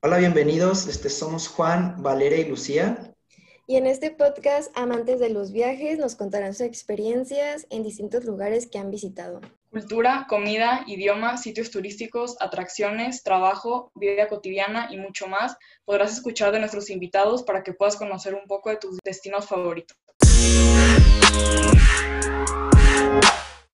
Hola, bienvenidos. Este, somos Juan, Valeria y Lucía. Y en este podcast, amantes de los viajes nos contarán sus experiencias en distintos lugares que han visitado. Cultura, comida, idioma, sitios turísticos, atracciones, trabajo, vida cotidiana y mucho más podrás escuchar de nuestros invitados para que puedas conocer un poco de tus destinos favoritos.